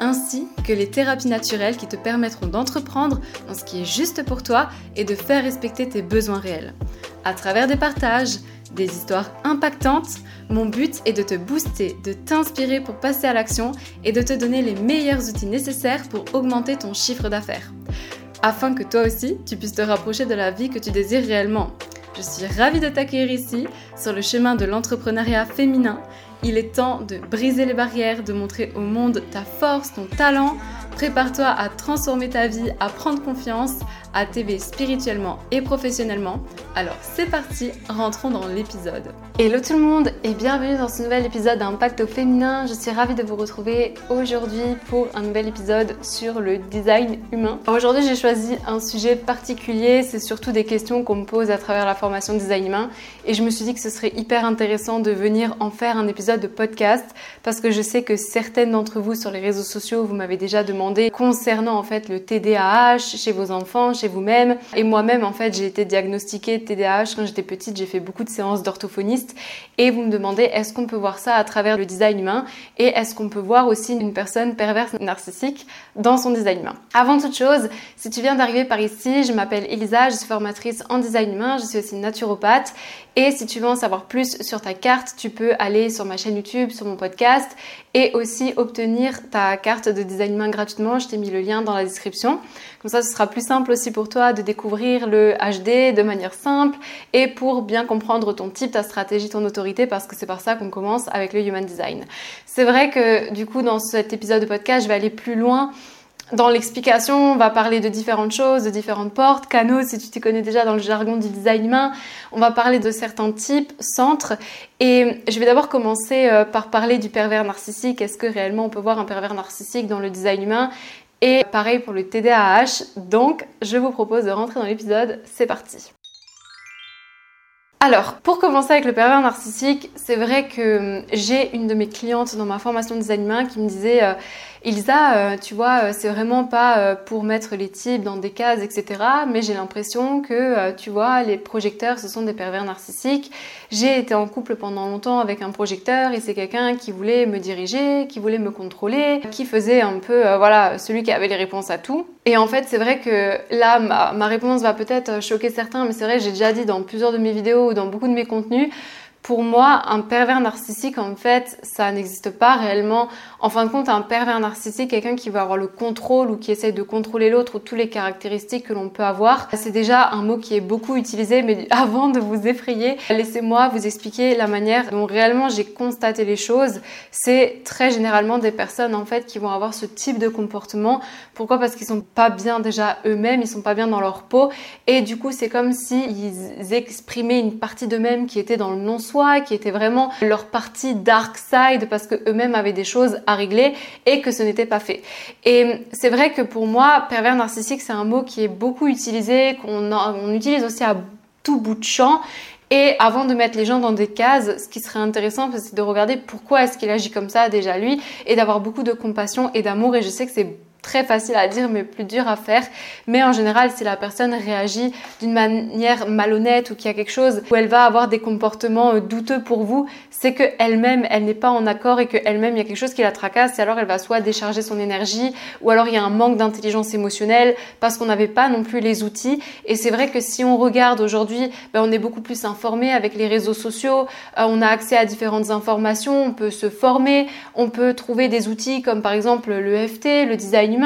ainsi que les thérapies naturelles qui te permettront d'entreprendre dans ce qui est juste pour toi et de faire respecter tes besoins réels. À travers des partages, des histoires impactantes, mon but est de te booster, de t'inspirer pour passer à l'action et de te donner les meilleurs outils nécessaires pour augmenter ton chiffre d'affaires. Afin que toi aussi, tu puisses te rapprocher de la vie que tu désires réellement. Je suis ravie de t'accueillir ici, sur le chemin de l'entrepreneuriat féminin. Il est temps de briser les barrières, de montrer au monde ta force, ton talent. Prépare-toi à transformer ta vie, à prendre confiance, à t'aider spirituellement et professionnellement. Alors c'est parti, rentrons dans l'épisode. Hello tout le monde et bienvenue dans ce nouvel épisode d'Impact au féminin. Je suis ravie de vous retrouver aujourd'hui pour un nouvel épisode sur le design humain. Aujourd'hui j'ai choisi un sujet particulier, c'est surtout des questions qu'on me pose à travers la formation design humain et je me suis dit que ce serait hyper intéressant de venir en faire un épisode de podcast parce que je sais que certaines d'entre vous sur les réseaux sociaux vous m'avez déjà demandé concernant en fait le TDAH chez vos enfants, chez vous-même. Et moi-même, en fait, j'ai été diagnostiquée de TDAH quand j'étais petite. J'ai fait beaucoup de séances d'orthophoniste. Et vous me demandez, est-ce qu'on peut voir ça à travers le design humain? Et est-ce qu'on peut voir aussi une personne perverse narcissique dans son design humain? Avant toute chose, si tu viens d'arriver par ici, je m'appelle Elisa, je suis formatrice en design humain. Je suis aussi naturopathe. Et si tu veux en savoir plus sur ta carte, tu peux aller sur ma chaîne YouTube, sur mon podcast et aussi obtenir ta carte de design humain Je t'ai mis le lien dans la description. Comme ça, ce sera plus simple aussi pour toi de découvrir le HD de manière simple et pour bien comprendre ton type, ta stratégie, ton autorité parce que c'est par ça qu'on commence avec le Human Design. C'est vrai que du coup, dans cet épisode de podcast, je vais aller plus loin dans l'explication, on va parler de différentes choses, de différentes portes, canaux, si tu t'y connais déjà dans le jargon du design humain. On va parler de certains types, centres. Et je vais d'abord commencer euh, par parler du pervers narcissique. Est-ce que réellement on peut voir un pervers narcissique dans le design humain? Et pareil pour le TDAH. Donc, je vous propose de rentrer dans l'épisode. C'est parti. Alors, pour commencer avec le pervers narcissique, c'est vrai que hum, j'ai une de mes clientes dans ma formation de design humain qui me disait euh, Elisa, euh, tu vois, euh, c'est vraiment pas euh, pour mettre les types dans des cases, etc. Mais j'ai l'impression que, tu vois, les projecteurs, ce sont des pervers narcissiques. J'ai été en couple pendant longtemps avec un projecteur et c'est quelqu'un qui voulait me diriger, qui voulait me contrôler, qui faisait un peu, voilà, celui qui avait les réponses à tout. Et en fait, c'est vrai que là, ma, ma réponse va peut-être choquer certains, mais c'est vrai, j'ai déjà dit dans plusieurs de mes vidéos ou dans beaucoup de mes contenus, pour moi, un pervers narcissique, en fait, ça n'existe pas réellement. En fin de compte, un pervers narcissique, quelqu'un qui veut avoir le contrôle ou qui essaie de contrôler l'autre ou toutes les caractéristiques que l'on peut avoir, c'est déjà un mot qui est beaucoup utilisé. Mais avant de vous effrayer, laissez-moi vous expliquer la manière dont réellement j'ai constaté les choses. C'est très généralement des personnes, en fait, qui vont avoir ce type de comportement. Pourquoi? Parce qu'ils sont pas bien déjà eux-mêmes, ils sont pas bien dans leur peau. Et du coup, c'est comme s'ils exprimaient une partie d'eux-mêmes qui était dans le non-soi qui était vraiment leur partie dark side parce que eux-mêmes avaient des choses à régler et que ce n'était pas fait. Et c'est vrai que pour moi, pervers narcissique, c'est un mot qui est beaucoup utilisé, qu'on on utilise aussi à tout bout de champ et avant de mettre les gens dans des cases, ce qui serait intéressant, c'est de regarder pourquoi est-ce qu'il agit comme ça déjà lui, et d'avoir beaucoup de compassion et d'amour. Et je sais que c'est très facile à dire mais plus dur à faire. Mais en général, si la personne réagit d'une manière malhonnête ou qu'il y a quelque chose où elle va avoir des comportements euh, douteux pour vous, c'est que elle-même, elle, n'est pas en accord et que elle-même il y a quelque chose qui la tracasse et alors elle va soit décharger son énergie ou alors il y a un manque d'intelligence émotionnelle parce qu'on n'avait pas non plus les outils. Et c'est vrai que si on regarde aujourd'hui, ben, on est beaucoup plus informé avec les réseaux sociaux, euh, on a accès à différentes informations, on peut se former, on peut trouver des outils comme par exemple le FT, le design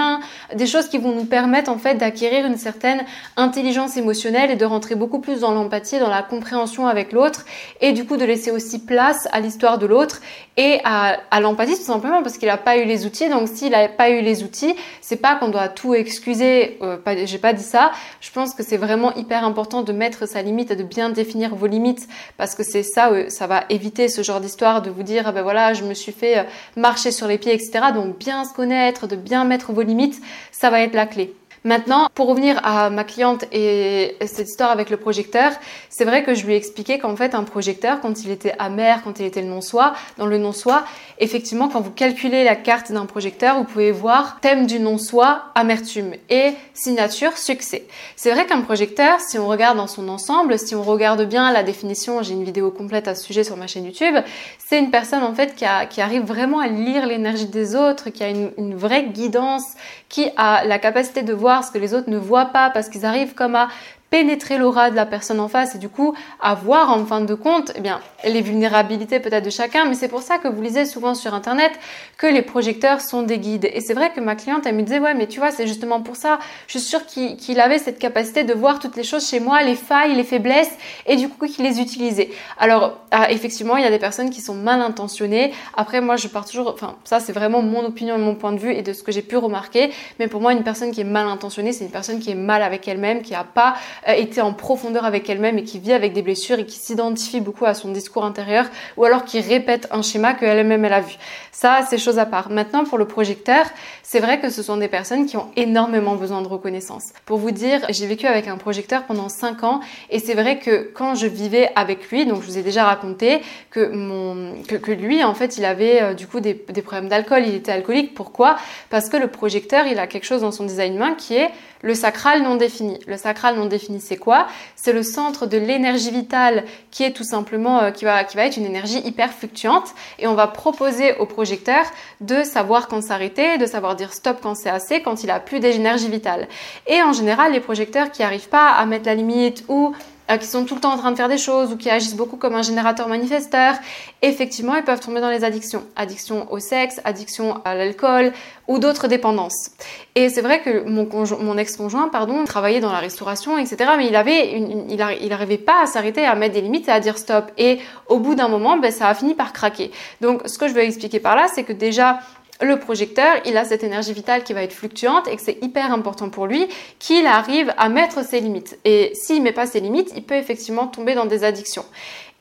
des choses qui vont nous permettre en fait d'acquérir une certaine intelligence émotionnelle et de rentrer beaucoup plus dans l'empathie, dans la compréhension avec l'autre et du coup de laisser aussi place à l'histoire de l'autre et à, l'empathie tout simplement parce qu'il n'a pas eu les outils. Donc s'il n'a pas eu les outils, c'est pas qu'on doit tout excuser. Euh, j'ai pas dit ça. Je pense que c'est vraiment hyper important de mettre sa limite et de bien définir vos limites parce que c'est ça, euh, ça va éviter ce genre d'histoire de vous dire ah ben voilà je me suis fait euh, marcher sur les pieds etc. Donc bien se connaître, de bien mettre vos vos limites, ça va être la clé. Maintenant, pour revenir à ma cliente et cette histoire avec le projecteur, c'est vrai que je lui ai expliqué qu'en fait, un projecteur, quand il était amer, quand il était le non-soi, dans le non-soi, effectivement, quand vous calculez la carte d'un projecteur, vous pouvez voir thème du non-soi, amertume et signature, succès. C'est vrai qu'un projecteur, si on regarde dans son ensemble, si on regarde bien la définition, j'ai une vidéo complète à ce sujet sur ma chaîne YouTube, c'est une personne en fait qui, arrive vraiment à lire l'énergie des autres, qui a une, une vraie guidance, qui a la capacité de voir ce que les autres ne voient pas parce qu'ils arrivent comme à pénétrer l'aura de la personne en face et du coup avoir en fin de compte eh bien, les vulnérabilités peut-être de chacun. Mais c'est pour ça que vous lisez souvent sur Internet que les projecteurs sont des guides. Et c'est vrai que ma cliente, elle me disait, ouais, mais tu vois, c'est justement pour ça. Je suis sûre qu'il avait cette capacité de voir toutes les choses chez moi, les failles, les faiblesses, et du coup qu'il les utilisait. Alors, ah, effectivement, il y a des personnes qui sont mal intentionnées. Après, moi, je pars toujours, enfin, ça, c'est vraiment mon opinion et mon point de vue et de ce que j'ai pu remarquer. Mais pour moi, une personne qui est mal intentionnée, c'est une personne qui est mal avec elle-même, qui n'a pas été en profondeur avec elle-même et qui vit avec des blessures et qui s'identifie beaucoup à son discours intérieur ou alors qui répète un schéma qu'elle-même elle a vu. Ça, c'est chose à part. Maintenant, pour le projecteur, c'est vrai que ce sont des personnes qui ont énormément besoin de reconnaissance. Pour vous dire, j'ai vécu avec un projecteur pendant 5 ans et c'est vrai que quand je vivais avec lui, donc je vous ai déjà raconté que mon que, lui en fait, il avait euh, du coup des, problèmes d'alcool, il était alcoolique. Pourquoi? Parce que le projecteur, il a quelque chose dans son design humain qui est le sacral non défini. Le sacral non défini, c'est quoi? C'est le centre de l'énergie vitale qui est tout simplement euh, qui va qui va être une énergie hyper fluctuante et on va proposer au projecteur de savoir quand s'arrêter, de savoir dire stop quand c'est assez, quand il a plus d'énergie vitale. Et en général, les projecteurs qui n'arrivent pas à mettre la limite ou euh, qui sont tout le temps en train de faire des choses ou qui agissent beaucoup comme un générateur manifesteur, effectivement, ils peuvent tomber dans les addictions. Addiction au sexe, addiction à l'alcool ou d'autres dépendances. Et c'est vrai que mon, ex-conjoint, pardon, travaillait dans la restauration, etc. Mais il avait, il, n'arrivait pas à s'arrêter, à mettre des limites et à dire stop. Et au bout d'un moment, ben, ça a fini par craquer. Donc, ce que je veux expliquer par là, c'est que déjà, le projecteur, il a cette énergie vitale qui va être fluctuante et que c'est hyper important pour lui qu'il arrive à mettre ses limites. Et s'il met pas ses limites, il peut effectivement tomber dans des addictions.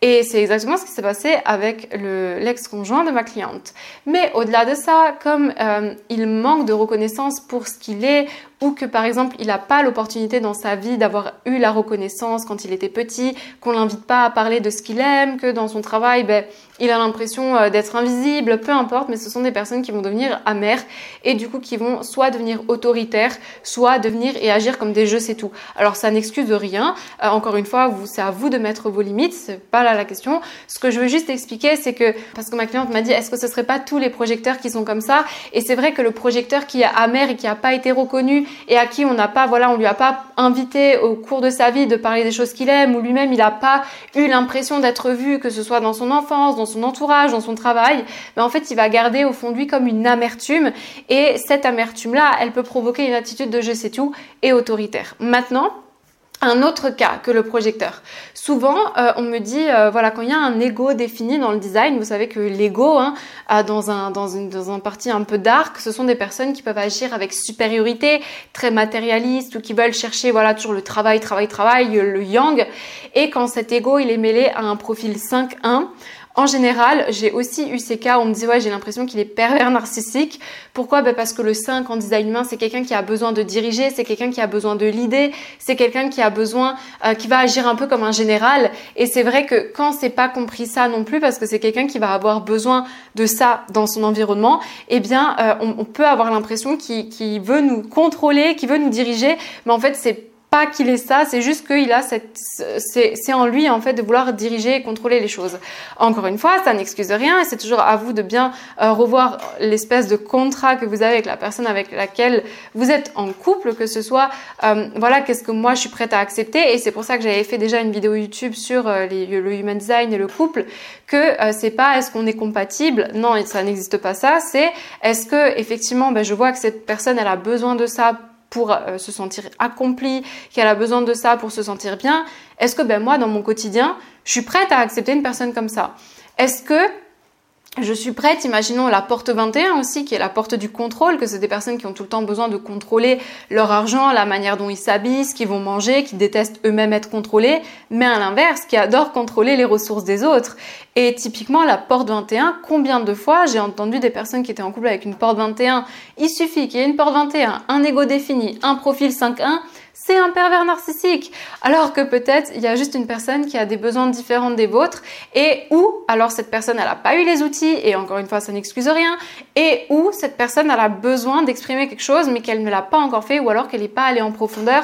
Et c'est exactement ce qui s'est passé avec l'ex-conjoint de ma cliente. Mais au-delà de ça, comme euh, il manque de reconnaissance pour ce qu'il est, ou que par exemple il n'a pas l'opportunité dans sa vie d'avoir eu la reconnaissance quand il était petit, qu'on l'invite pas à parler de ce qu'il aime, que dans son travail, ben, il a l'impression euh, d'être invisible, peu importe, mais ce sont des personnes qui vont devenir amères et du coup qui vont soit devenir autoritaires, soit devenir et agir comme des jeux, c'est tout. Alors ça n'excuse rien. Euh, encore une fois, c'est à vous de mettre vos limites, c'est pas là la question. Ce que je veux juste expliquer, c'est que parce que ma cliente m'a dit, est-ce que ce serait pas tous les projecteurs qui sont comme ça? Et c'est vrai que le projecteur qui est amer et qui a pas été reconnu et à qui on n'a pas, voilà, on lui a pas invité au cours de sa vie de parler des choses qu'il aime ou lui-même il n'a pas eu l'impression d'être vu, que ce soit dans son enfance, dans son entourage, dans son travail, mais en fait, il va garder au fond de lui comme une amertume. Et cette amertume-là, elle peut provoquer une attitude de je sais tout et autoritaire. Maintenant, un autre cas que le projecteur. Souvent, euh, on me dit, euh, voilà, quand il y a un ego défini dans le design, vous savez que l'ego, hein, dans un dans une dans un parti un peu dark, ce sont des personnes qui peuvent agir avec supériorité, très matérialiste ou qui veulent chercher, voilà, toujours le travail, travail, travail, le yang. Et quand cet ego il est mêlé à un profil 5-1, en général, j'ai aussi eu ces cas où on me disait ouais j'ai l'impression qu'il est pervers narcissique. Pourquoi? Ben Parce que le 5 en design humain c'est quelqu'un qui a besoin de diriger, c'est quelqu'un qui a besoin de l'idée, c'est quelqu'un qui a besoin, euh, qui va agir un peu comme un général. Et c'est vrai que quand c'est pas compris ça non plus, parce que c'est quelqu'un qui va avoir besoin de ça dans son environnement, eh bien euh, on, peut avoir l'impression qu'il veut nous contrôler, qu'il veut nous diriger, mais en fait c'est pas qu'il est ça, c'est juste qu'il a cette, c'est en lui en fait de vouloir diriger et contrôler les choses. Encore une fois, ça n'excuse rien et c'est toujours à vous de bien euh, revoir l'espèce de contrat que vous avez avec la personne avec laquelle vous êtes en couple, que ce soit, euh, voilà, qu'est-ce que moi je suis prête à accepter et c'est pour ça que j'avais fait déjà une vidéo YouTube sur euh, le human design et le couple, que c'est pas est-ce qu'on est compatible, non, ça n'existe pas ça, c'est est-ce que effectivement, ben, je vois que cette personne elle a besoin de ça pour euh, se sentir accomplie, qu'elle a besoin de ça pour se sentir bien, est-ce que ben moi dans mon quotidien, je suis prête à accepter une personne comme ça? Est-ce que je suis prête, imaginons la porte 21 aussi, qui est la porte du contrôle, que c'est des personnes qui ont tout le temps besoin de contrôler leur argent, la manière dont ils s'habillent, ce qu'ils vont manger, qui détestent eux-mêmes être contrôlés, mais à l'inverse, qui adorent contrôler les ressources des autres. Et typiquement, la porte 21, combien de fois j'ai entendu des personnes qui étaient en couple avec une porte 21, il suffit qu'il y ait une porte 21, un ego défini, un profil 5-1, c'est un pervers narcissique. Alors que peut-être il y a juste une personne qui a des besoins différents des vôtres et où alors cette personne elle n'a pas eu les outils et encore une fois ça n'excuse rien et où cette personne elle a besoin d'exprimer quelque chose mais qu'elle ne l'a pas encore fait ou alors qu'elle n'est pas allée en profondeur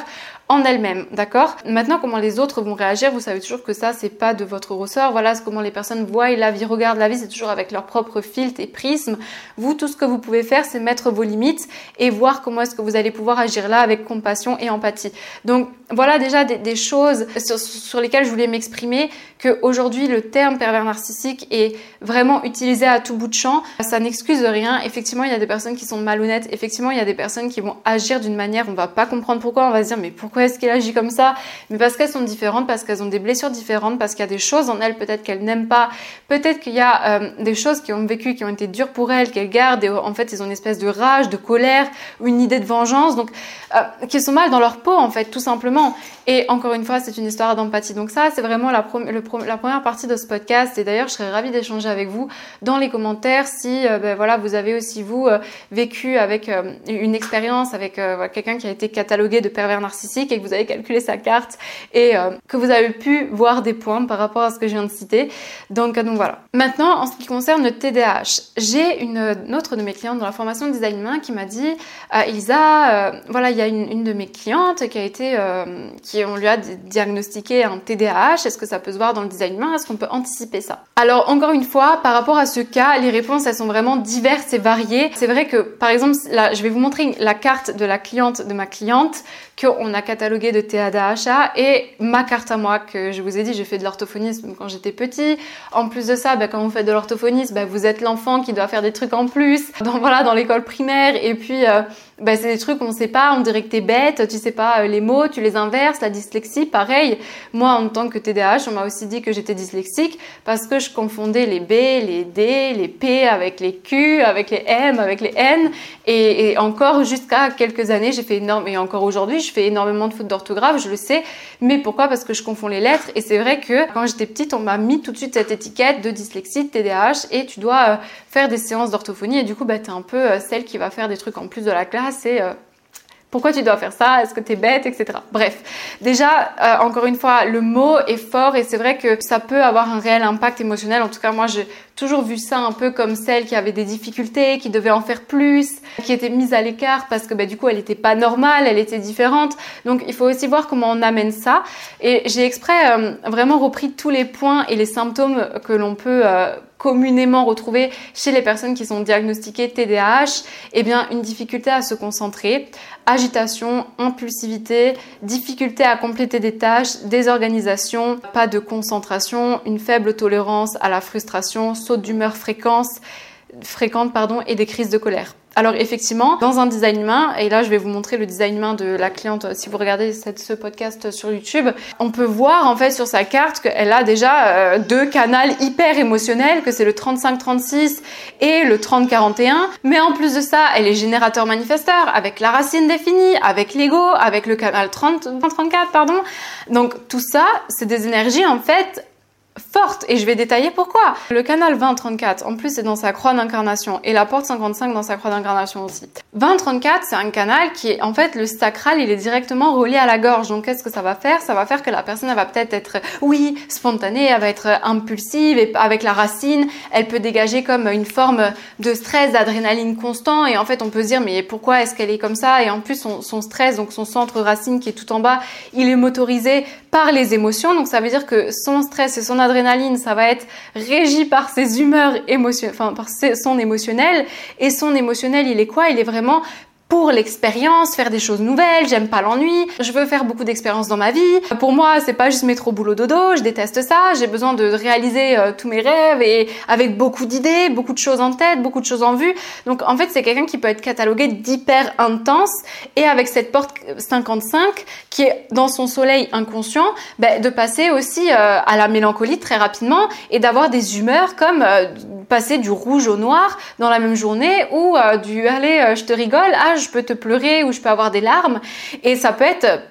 en elle-même, d'accord? Maintenant, comment les autres vont réagir, vous savez toujours que ça, c'est pas de votre ressort. Voilà comment les personnes voient la vie, regardent la vie, c'est toujours avec leur propre filtre et prisme. Vous, tout ce que vous pouvez faire, c'est mettre vos limites et voir comment est-ce que vous allez pouvoir agir là avec compassion et empathie. Donc, voilà déjà des, choses sur, lesquelles je voulais m'exprimer, que aujourd'hui le terme pervers narcissique est vraiment utilisé à tout bout de champ. Ça n'excuse rien. Effectivement, il y a des personnes qui sont malhonnêtes. Effectivement, il y a des personnes qui vont agir d'une manière, on va pas comprendre pourquoi, on va se dire mais pourquoi pourquoi est-ce qu'elle agit comme ça Mais parce qu'elles sont différentes, parce qu'elles ont des blessures différentes, parce qu'il y a des choses en elles peut-être qu'elles n'aiment pas, peut-être qu'il y a euh, des choses qui ont vécu, qui ont été dures pour elles, qu'elles gardent et en fait ils ont une espèce de rage, de colère une idée de vengeance, donc euh, qui sont mal dans leur peau en fait, tout simplement. Et encore une fois, c'est une histoire d'empathie. Donc ça, c'est vraiment la, première partie de ce podcast. Et d'ailleurs, je serais ravie d'échanger avec vous dans les commentaires si euh, ben, voilà, vous avez aussi vous vécu avec une expérience avec quelqu'un qui a été catalogué de pervers narcissique et que vous avez calculé sa carte et euh, que vous avez pu voir des points par rapport à ce que je viens de citer. Donc, euh, donc voilà. Maintenant, en ce qui concerne le TDAH, j'ai une, autre de mes clientes dans la formation de design humain qui m'a dit euh, Elisa, voilà, il y a une, une, de mes clientes qui a été, qui on lui a diagnostiqué un TDAH. Est-ce que ça peut se voir dans le design humain? Est-ce qu'on peut anticiper ça? Alors encore une fois, par rapport à ce cas, les réponses elles sont vraiment diverses et variées. C'est vrai que par exemple, là, je vais vous montrer la carte de la cliente de ma cliente qu'on a catalogué de TADHA et ma carte à moi que je vous ai dit, j'ai fait de l'orthophonisme quand j'étais petit. En plus de ça, bah, quand vous faites de l'orthophonisme, bah, vous êtes l'enfant qui doit faire des trucs en plus dans, voilà, dans l'école primaire et puis euh, bah, c'est des trucs qu'on sait pas, on dirait que t'es bête, tu sais pas euh, les mots, tu les inverses, la dyslexie, pareil. Moi, en tant que TDAH, on m'a aussi dit que j'étais dyslexique parce que je confondais les B, les D, les P avec les Q, avec les M, avec les N. Et, encore jusqu'à quelques années, j'ai fait énorme, et encore aujourd'hui, je fais énormément de fautes d'orthographe, je le sais. Mais pourquoi? Parce que je confonds les lettres. Et c'est vrai que quand j'étais petite, on m'a mis tout de suite cette étiquette de dyslexie, de TDAH, et tu dois euh, faire des séances d'orthophonie. Et du coup, bah, t'es un peu euh, celle qui va faire des trucs en plus de la classe c'est euh, pourquoi tu dois faire ça? Est-ce que tu es bête Etc. Bref, déjà, euh, encore une fois, le mot est fort et c'est vrai que ça peut avoir un réel impact émotionnel. En tout cas, moi, j'ai toujours vu ça un peu comme celle qui avait des difficultés, qui devait en faire plus, qui était mise à l'écart parce que bah, du coup, elle n'était pas normale, elle était différente. Donc, il faut aussi voir comment on amène ça. Et j'ai exprès euh, vraiment repris tous les points et les symptômes que l'on peut communément retrouvé chez les personnes qui sont diagnostiquées TDAH, eh bien une difficulté à se concentrer, agitation, impulsivité, difficulté à compléter des tâches, désorganisation, pas de concentration, une faible tolérance à la frustration, saut d'humeur fréquence, fréquente pardon, et des crises de colère. Alors effectivement, dans un design humain, et là je vais vous montrer le design humain de la cliente si vous regardez ce podcast sur YouTube, on peut voir en fait sur sa carte qu'elle a déjà euh, deux canaux hyper émotionnels, que c'est le 35-36 et le 30-41. Mais en plus de ça, elle est générateur manifesteur avec la racine définie, avec l'ego, avec le canal 30, 34, pardon. Donc tout ça, c'est des énergies en fait et je vais détailler pourquoi. Le canal 2034 en plus c'est dans sa croix d'incarnation. Et la porte 55 dans sa croix d'incarnation aussi. 2034 c'est un canal qui est en fait le sacral il est directement relié à la gorge. Donc qu'est-ce que ça va faire? Ça va faire que la personne elle va peut-être être oui spontanée, elle va être impulsive et avec la racine. Elle peut dégager comme une forme de stress, d'adrénaline constant. Et en fait on peut se dire mais pourquoi est-ce qu'elle est comme ça? Et en plus son stress donc son centre racine qui est tout en bas il est motorisé par les émotions. Donc ça veut dire que son stress et son adrénaline, ça va être régi par ses humeurs émotionnelles, enfin par son émotionnel. Et son émotionnel, il est quoi? Il est vraiment pour l'expérience, faire des choses nouvelles, j'aime pas l'ennui, je veux faire beaucoup d'expériences dans ma vie. Pour moi, c'est pas juste métro boulot dodo, je déteste ça, j'ai besoin de réaliser euh, tous mes rêves et avec beaucoup d'idées, beaucoup de choses en tête, beaucoup de choses en vue. Donc en fait, c'est quelqu'un qui peut être catalogué d'hyper intense et avec cette porte 55 qui est dans son soleil inconscient, ben, de passer aussi euh, à la mélancolie très rapidement et d'avoir des humeurs comme euh, passer du rouge au noir dans la même journée ou du allez, je te rigole, ah je peux te pleurer ou je peux avoir des larmes. Et ça peut être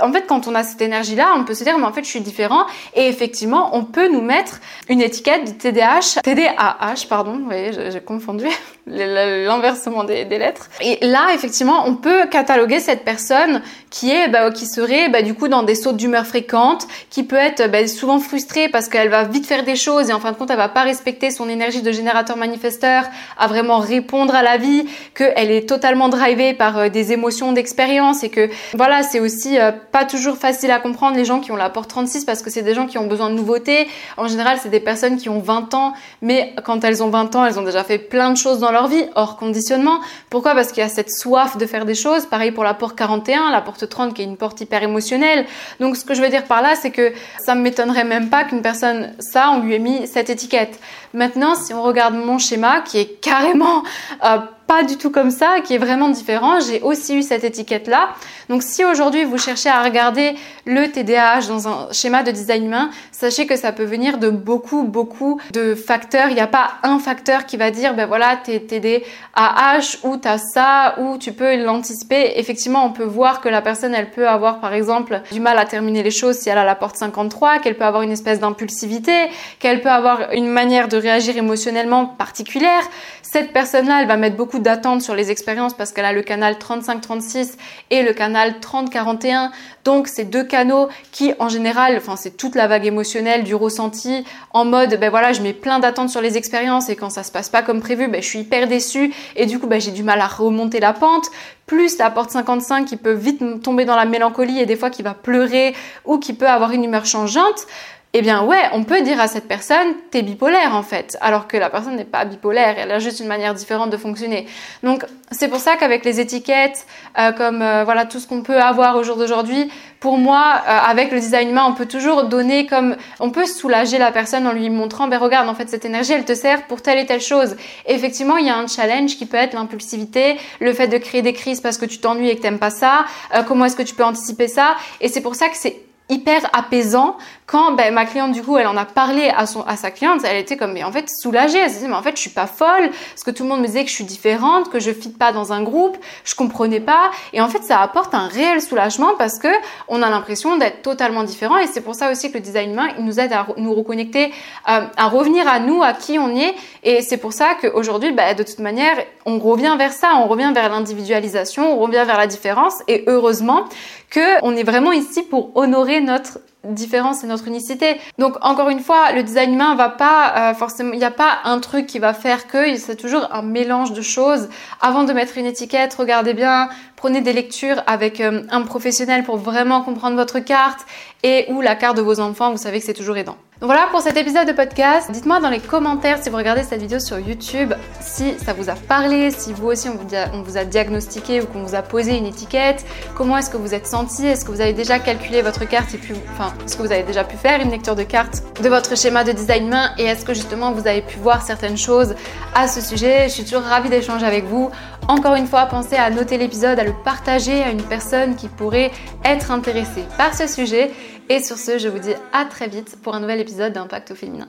en fait, quand on a cette énergie-là, on peut se dire, mais en fait, je suis différent. Et effectivement, on peut nous mettre une étiquette de TDAH, TDAH, pardon, vous voyez, j'ai confondu l'inversement des, lettres. Et là, effectivement, on peut cataloguer cette personne qui est, bah, qui serait, bah, du coup, dans des sautes d'humeur fréquentes, qui peut être bah, souvent frustrée parce qu'elle va vite faire des choses et en fin de compte, elle va pas respecter son énergie de générateur manifesteur à vraiment répondre à la vie, qu'elle est totalement drivée par euh, des émotions d'expérience et que, voilà, c'est aussi pas toujours facile à comprendre les gens qui ont la porte 36 parce que c'est des gens qui ont besoin de nouveautés. En général, c'est des personnes qui ont 20 ans, mais quand elles ont 20 ans, elles ont déjà fait plein de choses dans leur vie, hors conditionnement. Pourquoi? Parce qu'il y a cette soif de faire des choses. Pareil pour la porte 41, la porte 30 qui est une porte hyper émotionnelle. Donc ce que je veux dire par là, c'est que ça me m'étonnerait même pas qu'une personne, ça, on lui ait mis cette étiquette. Maintenant, si on regarde mon schéma, qui est carrément euh, pas du tout comme ça, qui est vraiment différent. J'ai aussi eu cette étiquette-là. Donc si aujourd'hui vous cherchez à regarder le TDAH dans un schéma de design humain, sachez que ça peut venir de beaucoup, beaucoup de facteurs. Il n'y a pas un facteur qui va dire, ben voilà, t'es TDAH ou t'as ça, ou tu peux l'anticiper. Effectivement, on peut voir que la personne, elle peut avoir par exemple du mal à terminer les choses si elle a la porte 53, qu'elle peut avoir une espèce d'impulsivité, qu'elle peut avoir une manière de réagir émotionnellement particulière. Cette personne-là, elle va mettre beaucoup d'attente sur les expériences parce qu'elle a le canal 35-36 et le canal 30-41. Donc, c'est deux canaux qui, en général, enfin, c'est toute la vague émotionnelle du ressenti en mode, ben voilà, je mets plein d'attentes sur les expériences et quand ça se passe pas comme prévu, ben, je suis hyper déçue et du coup, ben, j'ai du mal à remonter la pente. Plus la porte 55 qui peut vite tomber dans la mélancolie et des fois qui va pleurer ou qui peut avoir une humeur changeante eh bien ouais, on peut dire à cette personne, t'es bipolaire en fait, alors que la personne n'est pas bipolaire, elle a juste une manière différente de fonctionner. Donc c'est pour ça qu'avec les étiquettes, euh, comme euh, voilà tout ce qu'on peut avoir au jour d'aujourd'hui, pour moi, euh, avec le design humain, on peut toujours donner comme, on peut soulager la personne en lui montrant, ben regarde, en fait cette énergie, elle te sert pour telle et telle chose. effectivement, il y a un challenge qui peut être l'impulsivité, le fait de créer des crises parce que tu t'ennuies et que t'aimes pas ça. comment est-ce que tu peux anticiper ça? Et c'est pour ça que c'est hyper apaisant quand ben, ma cliente du coup elle en a parlé à son à sa cliente elle était comme mais en fait soulagée. Elle se disait mais en fait je suis pas folle. Parce que tout le monde me disait que je suis différente que je fit pas dans un groupe. Je comprenais pas. Et en fait ça apporte un réel soulagement parce que on a l'impression d'être totalement différent. Et c'est pour ça aussi que le design humain il nous aide à nous reconnecter euh, à revenir à nous à qui on est. Et c'est pour ça qu'aujourd'hui ben, de toute manière on revient vers ça. On revient vers l'individualisation. On revient vers la différence. Et heureusement que on est vraiment ici pour honorer notre différence et notre unicité. Donc encore une fois, le design humain va pas euh, forcément, il n'y a pas un truc qui va faire que, c'est toujours un mélange de choses. Avant de mettre une étiquette, regardez bien, prenez des lectures avec euh, un professionnel pour vraiment comprendre votre carte et ou la carte de vos enfants, vous savez que c'est toujours aidant. Donc voilà pour cet épisode de podcast. Dites-moi dans les commentaires si vous regardez cette vidéo sur YouTube, si ça vous a parlé, si vous aussi on vous, a, diagnostiqué ou qu'on vous a posé une étiquette, comment est-ce que vous êtes senti, est-ce que vous avez déjà calculé votre carte et puis, enfin, est-ce que vous avez déjà pu faire une lecture de carte de votre schéma de design main? Et est-ce que justement vous avez pu voir certaines choses à ce sujet? Je suis toujours ravie d'échanger avec vous. Encore une fois, pensez à noter l'épisode, à le partager à une personne qui pourrait être intéressée par ce sujet. Et sur ce, je vous dis à très vite pour un nouvel épisode d'Impact au féminin.